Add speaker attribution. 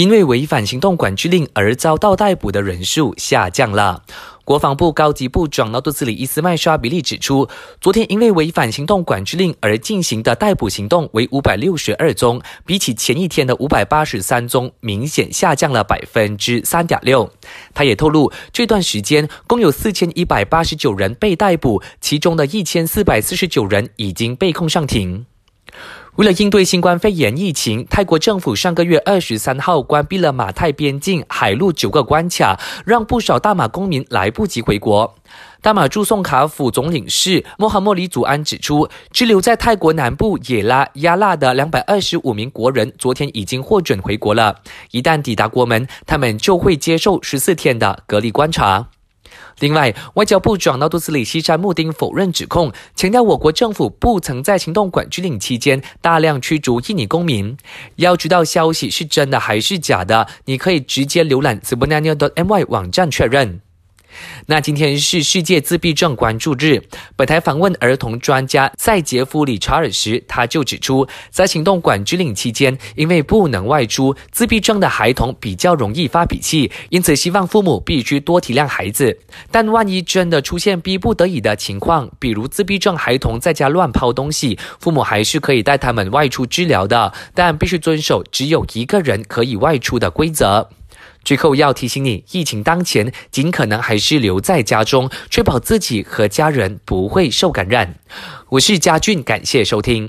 Speaker 1: 因为违反行动管制令而遭到逮捕的人数下降了。国防部高级部长纳杜斯里伊斯麦沙比利指出，昨天因为违反行动管制令而进行的逮捕行动为五百六十二宗，比起前一天的五百八十三宗，明显下降了百分之三点六。他也透露，这段时间共有四千一百八十九人被逮捕，其中的一千四百四十九人已经被控上庭。为了应对新冠肺炎疫情，泰国政府上个月二十三号关闭了马泰边境海陆九个关卡，让不少大马公民来不及回国。大马驻宋卡府总领事穆罕默里祖安指出，滞留在泰国南部野拉亚纳的两百二十五名国人，昨天已经获准回国了。一旦抵达国门，他们就会接受十四天的隔离观察。另外，外交部转到肚子里西山木丁否认指控，强调我国政府不曾在行动管制令期间大量驱逐印尼公民。要知道消息是真的还是假的，你可以直接浏览 s b o n a n i a m y 网站确认。那今天是世界自闭症关注日，本台访问儿童专家塞杰夫·理查尔时，他就指出，在行动管制令期间，因为不能外出，自闭症的孩童比较容易发脾气，因此希望父母必须多体谅孩子。但万一真的出现逼不得已的情况，比如自闭症孩童在家乱抛东西，父母还是可以带他们外出治疗的，但必须遵守只有一个人可以外出的规则。最后要提醒你，疫情当前，尽可能还是留在家中，确保自己和家人不会受感染。我是嘉俊，感谢收听。